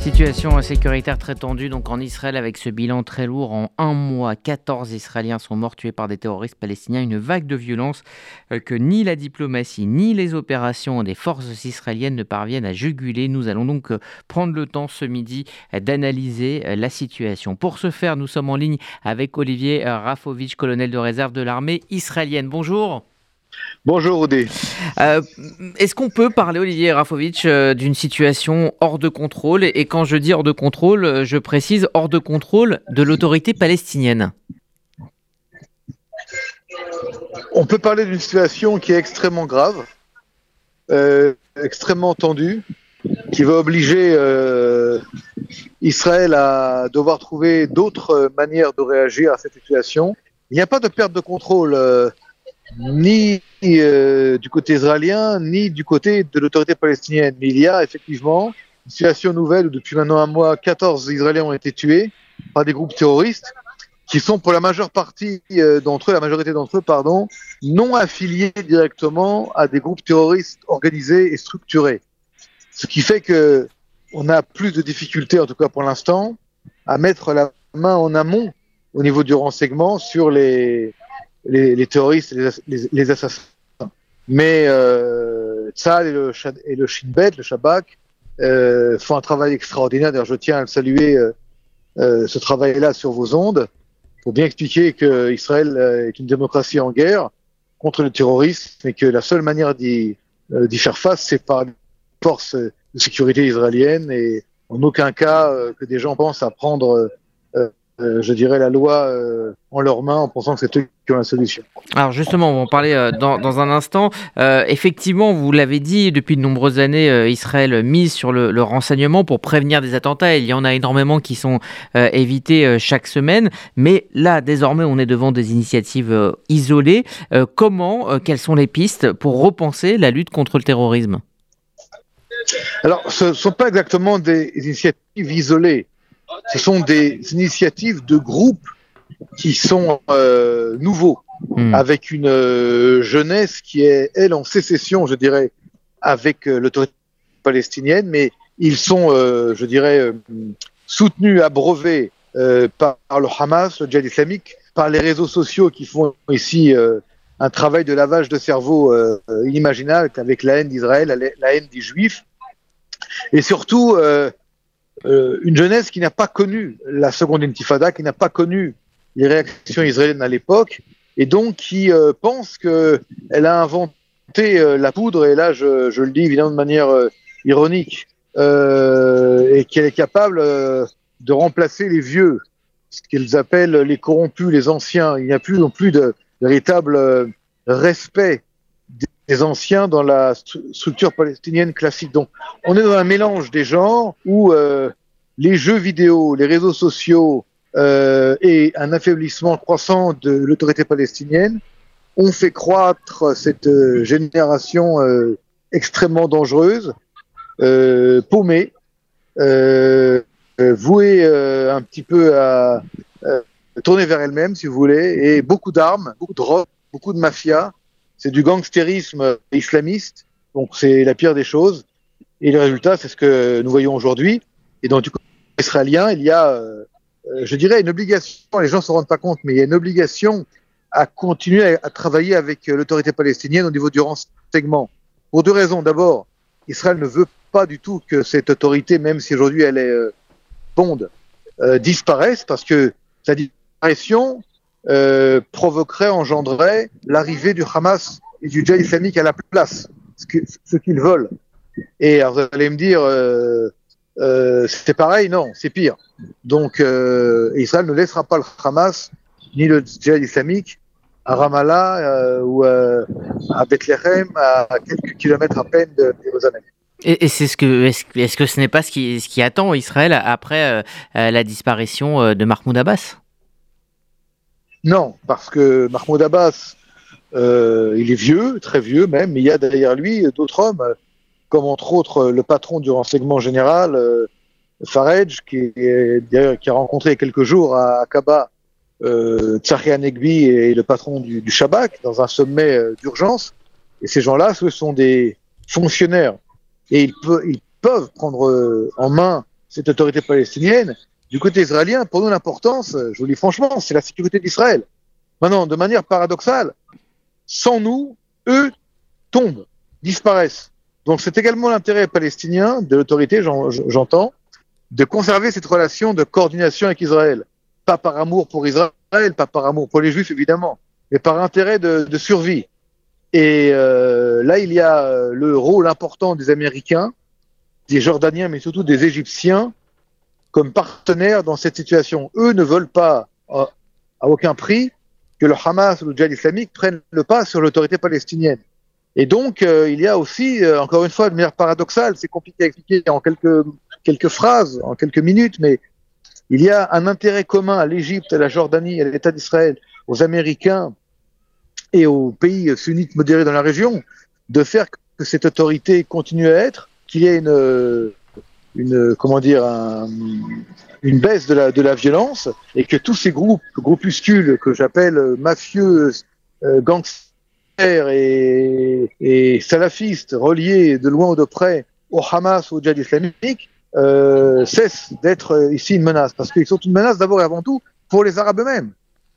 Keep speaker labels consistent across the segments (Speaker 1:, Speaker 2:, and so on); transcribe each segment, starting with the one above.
Speaker 1: Situation sécuritaire très tendue donc en Israël avec ce bilan très lourd. En un mois, 14 Israéliens sont morts tués par des terroristes palestiniens. Une vague de violence euh, que ni la diplomatie ni les opérations des forces israéliennes ne parviennent à juguler. Nous allons donc euh, prendre le temps ce midi euh, d'analyser la situation. Pour ce faire, nous sommes en ligne avec Olivier Rafovitch, colonel de réserve de l'armée israélienne. Bonjour.
Speaker 2: Bonjour Odé.
Speaker 1: Euh, est-ce qu'on peut parler, Olivier Rafovitch, euh, d'une situation hors de contrôle? Et quand je dis hors de contrôle, euh, je précise hors de contrôle de l'autorité palestinienne
Speaker 2: On peut parler d'une situation qui est extrêmement grave, extrêmement tendue, qui va obliger Israël à devoir trouver d'autres manières de réagir à cette situation. Il n'y a pas de perte de contrôle ni euh, du côté israélien, ni du côté de l'autorité palestinienne. Mais il y a effectivement une situation nouvelle où depuis maintenant un mois, 14 Israéliens ont été tués par des groupes terroristes qui sont pour la majeure partie euh, d'entre eux, la majorité d'entre eux, pardon, non affiliés directement à des groupes terroristes organisés et structurés. Ce qui fait que on a plus de difficultés, en tout cas pour l'instant, à mettre la main en amont au niveau du renseignement sur les, les, terroristes et les, assassins. Mais euh, Tzal et le, et le Shin Bet, le Shabak, euh, font un travail extraordinaire. D'ailleurs, je tiens à le saluer euh, euh ce travail-là sur vos ondes pour bien expliquer que Israël euh, est une démocratie en guerre contre le terrorisme et que la seule manière d'y euh, faire face, c'est par les forces de sécurité israéliennes et en aucun cas que des gens pensent à prendre euh, je dirais, la loi euh, en leurs mains en pensant que c'est eux qui ont la solution.
Speaker 1: Alors justement, on va en parler euh, dans, dans, un instant. effectivement, vous l'avez dit, depuis de nombreuses années, Israël mise sur le, le, renseignement pour prévenir des attentats. Il y en a énormément qui sont évités chaque semaine. Mais là, désormais, on est devant des initiatives isolées. comment, quelles sont les pistes pour repenser la lutte contre le terrorisme?
Speaker 2: Alors, ce ne sont pas exactement des initiatives isolées ce sont des initiatives de groupes qui sont euh, nouveaux, hmm. avec une euh, jeunesse qui est, elle, en sécession, je dirais, avec euh, l'autorité palestinienne, mais ils sont, je dirais, soutenus, abreuvés par, le Hamas, le djihad islamique, par les réseaux sociaux qui font ici un travail de lavage de cerveau inimaginable avec la haine d'Israël, la, la, haine des Juifs, et surtout euh, une jeunesse qui n'a pas connu la seconde intifada, qui n'a pas connu les réactions israéliennes à l'époque, et donc qui euh, pense qu'elle a inventé euh, la poudre, et là je, je, le dis évidemment de manière ironique, et qu'elle est capable de remplacer les vieux, ce qu'ils appellent les corrompus, les anciens. Il n'y a plus non plus de véritable respect des anciens dans la structure palestinienne classique. Donc, on est dans un mélange des genres où euh, les jeux vidéo, les réseaux sociaux euh, et un affaiblissement croissant de l'autorité palestinienne ont fait croître cette euh, génération euh, extrêmement dangereuse, euh, paumée, euh, vouée un petit peu à tourner vers elle-même, si vous voulez, et beaucoup d'armes, beaucoup de drogue, beaucoup de mafia, c'est du gangstérisme islamiste, donc c'est la pire des choses. Et le résultat, c'est ce que nous voyons aujourd'hui. Et dans du côté israélien, il y a, euh, euh, je dirais, une obligation, les gens ne se rendent pas compte, mais il y a une obligation à continuer à, travailler avec euh, l'autorité palestinienne au niveau du renseignement. Pour deux raisons. D'abord, Israël ne veut pas du tout que cette autorité, même si aujourd'hui elle est euh, bonde, disparaisse, parce que sa disparition euh, provoquerait, engendrerait l'arrivée du Hamas et du djihad islamique à la place, ce qu'ils veulent. Et alors, vous allez me dire, euh, euh, c'est pareil, non, c'est pire. Donc Israël ne laissera pas le Hamas ni le djihad islamique à Ramallah ou à Bethléem, à quelques kilomètres à peine de Jérusalem.
Speaker 1: Et, c'est ce que est-ce, que ce n'est pas ce qui attend Israël après la disparition de Mahmoud Abbas?
Speaker 2: Non, parce que Mahmoud Abbas, euh, il est vieux, très vieux même, mais il y a derrière lui d'autres hommes, comme entre autres le patron du renseignement général, euh, Farage, qui, est, qui a rencontré quelques jours à Akaba euh, et le patron du, du Shabak dans un sommet euh, d'urgence. Et ces gens-là, ce sont des fonctionnaires. Et ils, ils peuvent prendre euh, en main cette autorité palestinienne. Du côté israélien, pour nous, l'importance, je vous le dis franchement, c'est la sécurité d'Israël. Maintenant, de manière paradoxale, sans nous, eux tombent, disparaissent. Donc c'est également l'intérêt palestinien, de l'autorité, j'entends, de conserver cette relation de coordination avec Israël. Pas par amour pour Israël, pas par amour pour les Juifs, évidemment, mais par intérêt de, de survie. Et euh, là, il y a euh, le rôle important des Américains, des Jordaniens, mais surtout des Égyptiens, comme partenaires dans cette situation. Eux ne veulent pas, à, aucun prix, que le Hamas ou le djihad islamique prennent le pas sur l'autorité palestinienne. Et donc, euh, il y a aussi, euh, encore une fois, de manière paradoxale, c'est compliqué à expliquer en quelques, quelques phrases, en quelques minutes, mais il y a un intérêt commun à l'Égypte, à la Jordanie, à l'État d'Israël, aux Américains et aux pays sunnites modérés dans la région, de faire que cette autorité continue à être, qu'il y ait une, une comment dire, une baisse de la, de la violence, et que tous ces groupes, groupuscules que j'appelle mafieux, euh, gangsters, et, salafistes reliés de loin ou de près au Hamas ou au djihad islamique euh, cessent d'être ici une menace. Parce qu'ils sont une menace d'abord et avant tout pour les Arabes eux-mêmes,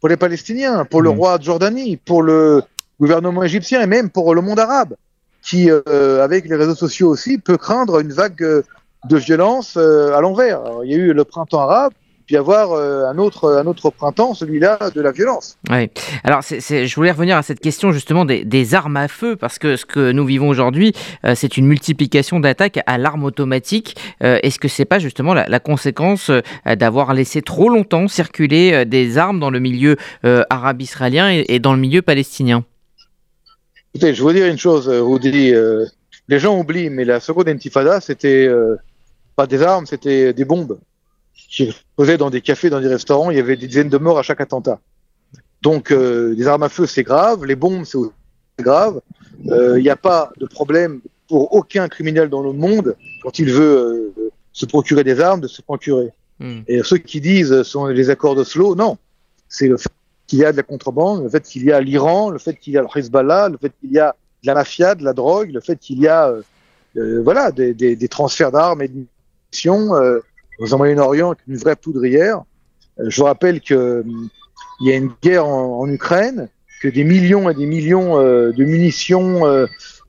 Speaker 2: pour les Palestiniens, pour le mmh. roi de Jordanie, pour le gouvernement égyptien et même pour le monde arabe, qui, euh, avec les réseaux sociaux aussi, peut craindre une vague de violence euh, à l'envers. Il y a eu le printemps arabe, puis avoir euh, un autre un autre printemps, celui-là de la violence.
Speaker 1: Oui. Alors c'est, je voulais revenir à cette question justement des, des, armes à feu parce que ce que nous vivons aujourd'hui, euh, c'est une multiplication d'attaques à l'arme automatique. Euh, est-ce que c'est pas justement la, la conséquence d'avoir laissé trop longtemps circuler des armes dans le milieu arabe israélien et, et, dans le milieu palestinien?
Speaker 2: Écoutez, je veux dire une chose, Rudy. Les gens oublient, mais la seconde intifada, c'était pas des armes, c'était des bombes qui posaient dans des cafés, dans des restaurants. Il y avait des dizaines de morts à chaque attentat. Donc, euh, des armes à feu, c'est grave. Les bombes, c'est grave. Euh, il n'y a pas de problème pour aucun criminel dans le monde quand il veut euh, se procurer des armes, de se procurer. Hmm. Et ceux qui disent sont les accords d'Oslo, non. C'est le fait qu'il y a de la contrebande, le fait qu'il y a l'Iran, le fait qu'il y a le Hezbollah, le fait qu'il y a la mafia, de la drogue, le fait qu'il y a voilà des, des, des transferts d'armes et de euh, au Moyen-Orient une vraie poudrière. Euh, je vous rappelle qu'il euh, y a une guerre en, Ukraine, que des millions et des millions de munitions,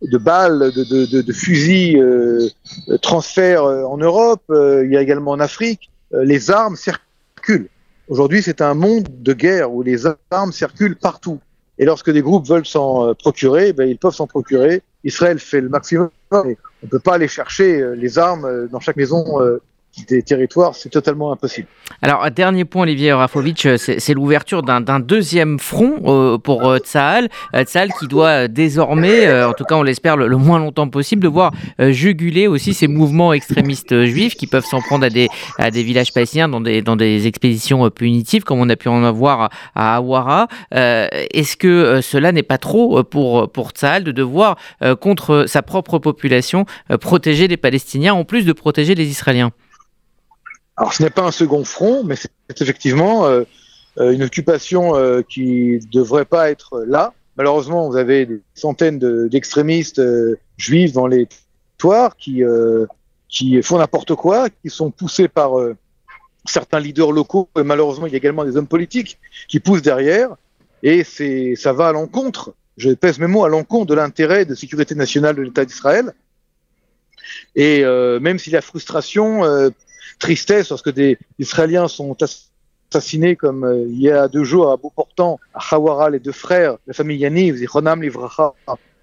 Speaker 2: de balles, de, fusils transfèrent en Europe. il y a également en Afrique. les armes circulent. Aujourd'hui, c'est un monde de guerre où les armes circulent partout. Et lorsque des groupes veulent s'en procurer, ben, ils peuvent s'en procurer. Israël fait le maximum. Mais on ne peut pas aller chercher euh, les armes euh, dans chaque maison euh, des territoires, c'est totalement impossible.
Speaker 1: Alors, dernier point, Olivier Rafovic, c'est l'ouverture d'un deuxième front pour euh, Tsahal. Tsahal qui doit désormais, en tout cas on l'espère le, moins longtemps possible, devoir juguler aussi ces mouvements extrémistes juifs qui peuvent s'en prendre à des, villages palestiniens dans des, expéditions punitives, comme on a pu en avoir à Awara. Est-ce que cela n'est pas trop pour, pour Tsahal de devoir, contre sa propre population, euh, protéger les Palestiniens en plus de protéger les Israéliens?
Speaker 2: Alors ce n'est pas un second front, mais c'est effectivement euh, euh, une occupation qui ne devrait pas être là. Malheureusement, vous avez des centaines d'extrémistes juifs dans les territoires qui, qui font n'importe quoi, qui sont poussés par certains leaders locaux. Et malheureusement, il y a également des hommes politiques qui poussent derrière. Et ça va à l'encontre, je pèse mes mots, à l'encontre de l'intérêt de sécurité nationale de l'État d'Israël. Et euh, même si la frustration, euh, tristesse, lorsque des Israéliens sont assassinés comme euh, il y a deux jours à Beauportant, à Hawara, les deux frères, la famille Yaniv, Ronam Livracha,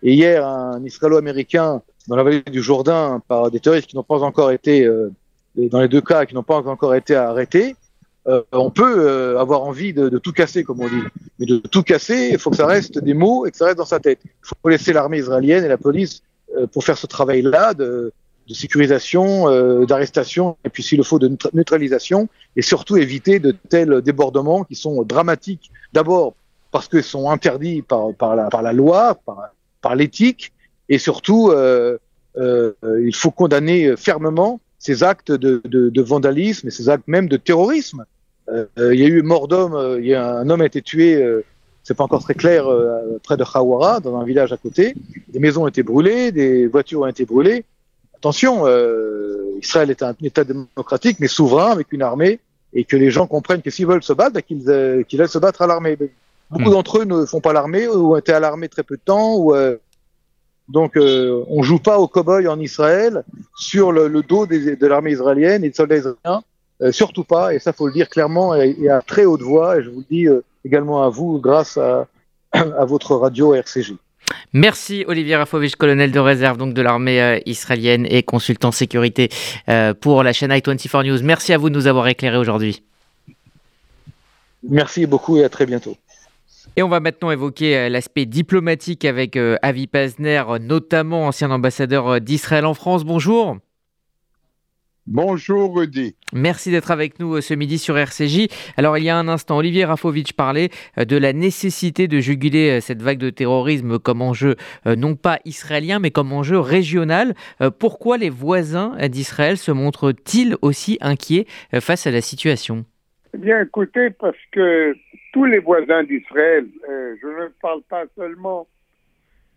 Speaker 2: et hier un Israélo-américain dans la vallée du Jourdain par des terroristes qui n'ont pas encore été, dans les deux cas, qui n'ont pas encore été arrêtés. on peut avoir envie de, de, tout casser, comme on dit. Mais de tout casser, il faut que ça reste des mots et que ça reste dans sa tête. Il faut laisser l'armée israélienne et la police euh, pour faire ce travail-là de, de, sécurisation, euh, d'arrestation, et puis s'il le faut de neutralisation, et surtout éviter de tels débordements qui sont dramatiques. D'abord parce qu'ils sont interdits par, par, la, par la loi, par, par l'éthique, et surtout euh, euh, il faut condamner fermement ces actes de, de, de, vandalisme et ces actes même de terrorisme. Euh, il y a eu mort d'homme, il y a un homme a été tué c'est pas encore très clair, euh, près de Khawara, dans un village à côté. Des maisons ont été brûlées, des voitures ont été brûlées. Attention, Israël est un État démocratique, mais souverain, avec une armée, et que les gens comprennent que s'ils veulent se battre, bah, qu'ils qu'ils aillent se battre à l'armée. Beaucoup hmm. d'entre eux ne font pas l'armée ou ont été à l'armée très peu de temps. Ou, donc, euh, on joue pas au cow-boy en Israël sur le, dos de l'armée israélienne et des soldats israéliens. surtout pas, et ça faut le dire clairement et, à très haute voix, et je vous le dis également à vous grâce à, à votre radio RCJ.
Speaker 1: Merci Olivier Rafovich, colonel de réserve donc de l'armée euh, israélienne et consultant sécurité euh, pour la chaîne i24 News. Merci à vous de nous avoir éclairé aujourd'hui.
Speaker 2: Merci beaucoup et à très bientôt.
Speaker 1: Et on va maintenant évoquer euh, l'aspect diplomatique avec Avi Pazner, notamment ancien ambassadeur d'Israël en France. Bonjour.
Speaker 3: Bonjour Rudy.
Speaker 1: Merci d'être avec nous euh, ce midi sur RCJ. Alors il y a un instant, Olivier Rafovitch parlait euh, de la nécessité de juguler euh, cette vague de terrorisme comme enjeu non pas israélien mais comme enjeu régional. Pourquoi les voisins d'Israël se montrent-ils aussi inquiets face à la situation?
Speaker 3: Eh bien écoutez, parce que tous les voisins d'Israël, je ne parle pas seulement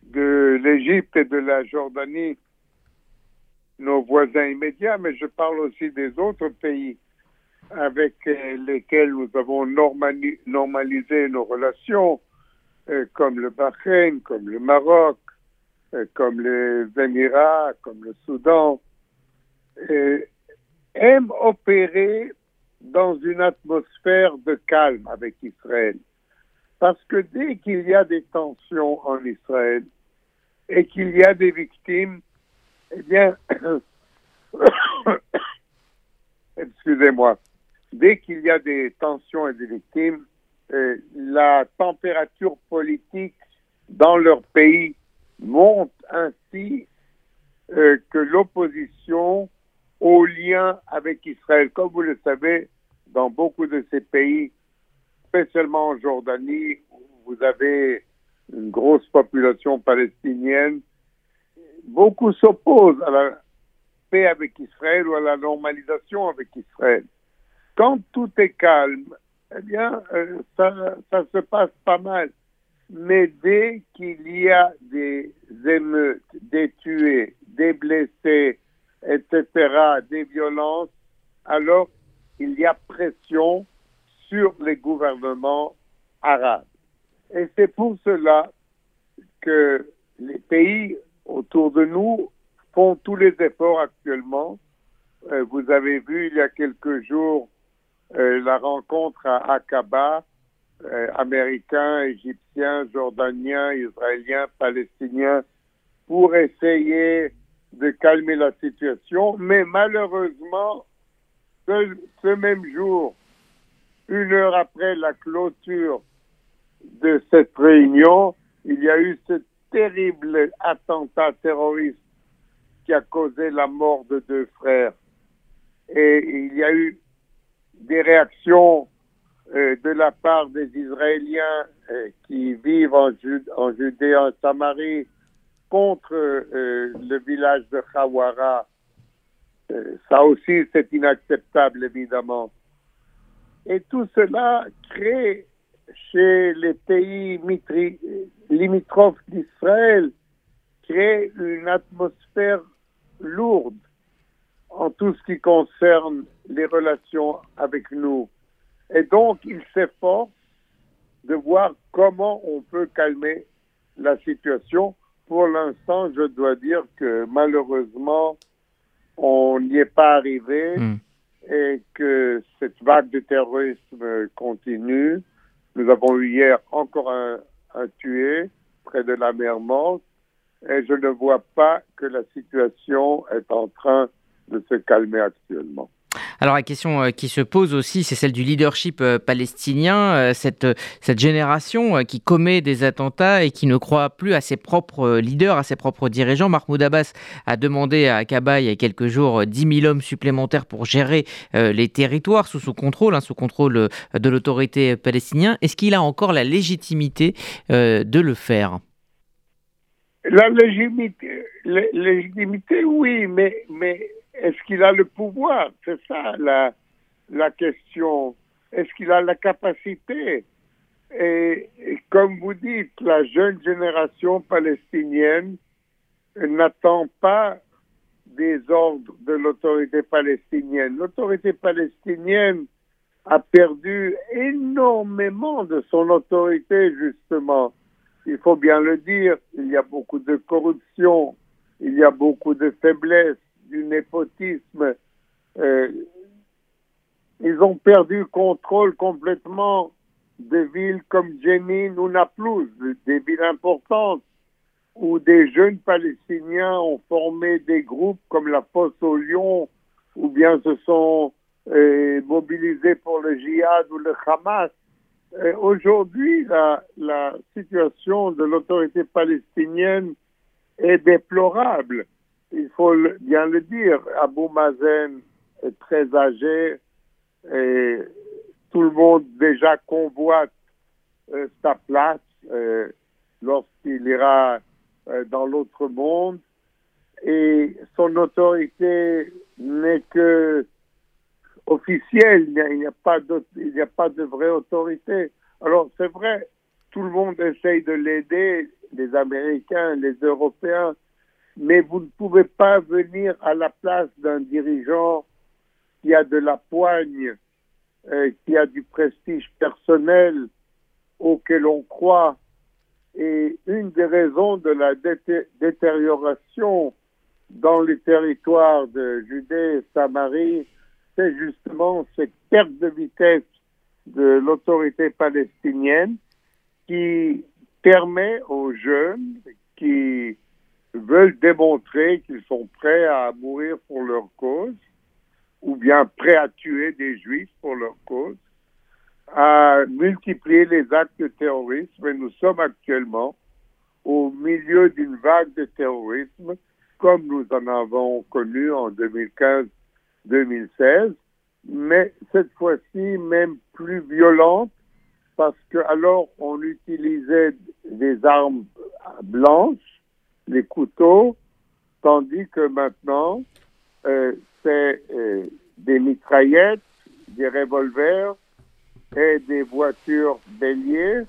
Speaker 3: de l'Égypte et de la Jordanie, nos voisins immédiats, mais je parle aussi des autres pays avec euh, lesquels nous avons normalisé nos relations, euh, comme le Bahreïn, comme le Maroc, euh, comme les Émirats, comme le Soudan, aiment opérer dans une atmosphère de calme avec Israël. Parce que dès qu'il y a des tensions en Israël et qu'il y a des victimes, eh bien, excusez-moi, dès qu'il y a des tensions et des victimes, euh, la température politique dans leur pays monte ainsi euh, que l'opposition au lien avec Israël. Comme vous le savez, dans beaucoup de ces pays, spécialement en Jordanie, vous avez une grosse population palestinienne beaucoup s'opposent à la paix avec Israël ou à la normalisation avec Israël. Quand tout est calme, eh bien, euh, ça, ça se passe pas mal. Mais dès qu'il y a des émeutes, des tués, des blessés, etc., des violences, alors il y a pression sur les gouvernements arabes. Et c'est pour cela que les pays autour de nous font tous les efforts actuellement. Euh, vous avez vu il y a quelques jours euh, la rencontre à Aqaba, euh, américains, égyptiens, jordaniens, israéliens, palestiniens, pour essayer de calmer la situation. Mais malheureusement, ce, ce même jour, une heure après la clôture de cette réunion, il y a eu cette terrible attentat terroriste qui a causé la mort de deux frères. Et il y a eu des réactions euh, de la part des Israéliens euh, qui vivent en, en Judée, en Samarie, contre euh, le village de Khawara. ça aussi, c'est inacceptable, évidemment. Et tout cela crée chez les pays limitrophes d'Israël crée une atmosphère lourde en tout ce qui concerne les relations avec nous. Et donc, il s'efforce de voir comment on peut calmer la situation. Pour l'instant, je dois dire que malheureusement, on n'y est pas arrivé hmm. et que cette vague de terrorisme continue. Nous avons eu hier encore un, tué près de la mer Morte et je ne vois pas que la situation est en train de se calmer actuellement.
Speaker 1: Alors la question euh, qui se pose aussi, c'est celle du leadership euh, palestinien, euh, cette, cette génération qui commet des attentats et qui ne croit plus à ses propres leaders, à ses propres dirigeants. Mahmoud Abbas a demandé à Akaba il y a quelques jours 10 000 hommes supplémentaires pour gérer les territoires sous son contrôle, hein, sous contrôle de l'autorité palestinienne. Est-ce qu'il a encore la légitimité de le faire?
Speaker 3: La légitimité, légitimité, oui, mais, mais est-ce qu'il a le pouvoir? C'est ça la, question. Est-ce qu'il a la capacité? Et, comme vous dites, la jeune génération palestinienne n'attend pas des ordres de l'autorité palestinienne. L'autorité palestinienne a perdu énormément de son autorité, justement. Il faut bien le dire, il y a beaucoup de corruption, il y a beaucoup de faiblesse, du népotisme. Euh, ils ont perdu le contrôle complètement des villes comme Jenin ou Naplouse, des villes importantes où des jeunes Palestiniens ont formé des groupes comme la Fosse au Lion ou bien se sont euh, mobilisés pour le djihad ou le Hamas. Euh, aujourd'hui, la situation de l'autorité palestinienne est déplorable. Il faut bien le dire. Abou Mazen est très âgé et tout le monde déjà convoite euh, sa place euh, lorsqu'il ira euh, dans l'autre monde et son autorité n'est que officielle, il n'y a, il n'y a pas de vraie autorité. Alors c'est vrai, tout le monde essaye de l'aider, les Américains, les Européens, mais vous ne pouvez pas venir à la place d'un dirigeant qui a de la poigne, euh, qui a du prestige personnel auquel on croit. Et une des raisons de la détérioration dans les territoires de Judée et Samarie, c'est justement cette perte de vitesse de l'autorité palestinienne qui permet aux jeunes qui veulent démontrer qu'ils sont prêts à mourir pour leur cause, ou bien prêts à tuer des juifs pour leur cause, à multiplier les actes de terrorisme. Et nous sommes actuellement au milieu d'une vague de terrorisme, comme nous en avons connu en 2015-2016, mais cette fois-ci même plus violente, parce que alors on utilisait des armes blanches les couteaux, tandis que maintenant, euh, c'est euh, des mitraillettes, des revolvers et des voitures béliers,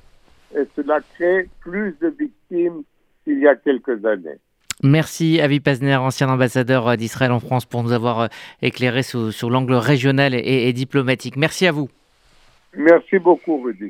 Speaker 3: et cela crée plus de victimes qu'il y a quelques années.
Speaker 1: Merci Avi Pazner, ancien ambassadeur d'Israël en France, pour nous avoir euh, éclairé sur, l'angle régional et diplomatique. Merci à vous.
Speaker 3: Merci beaucoup, Rudy.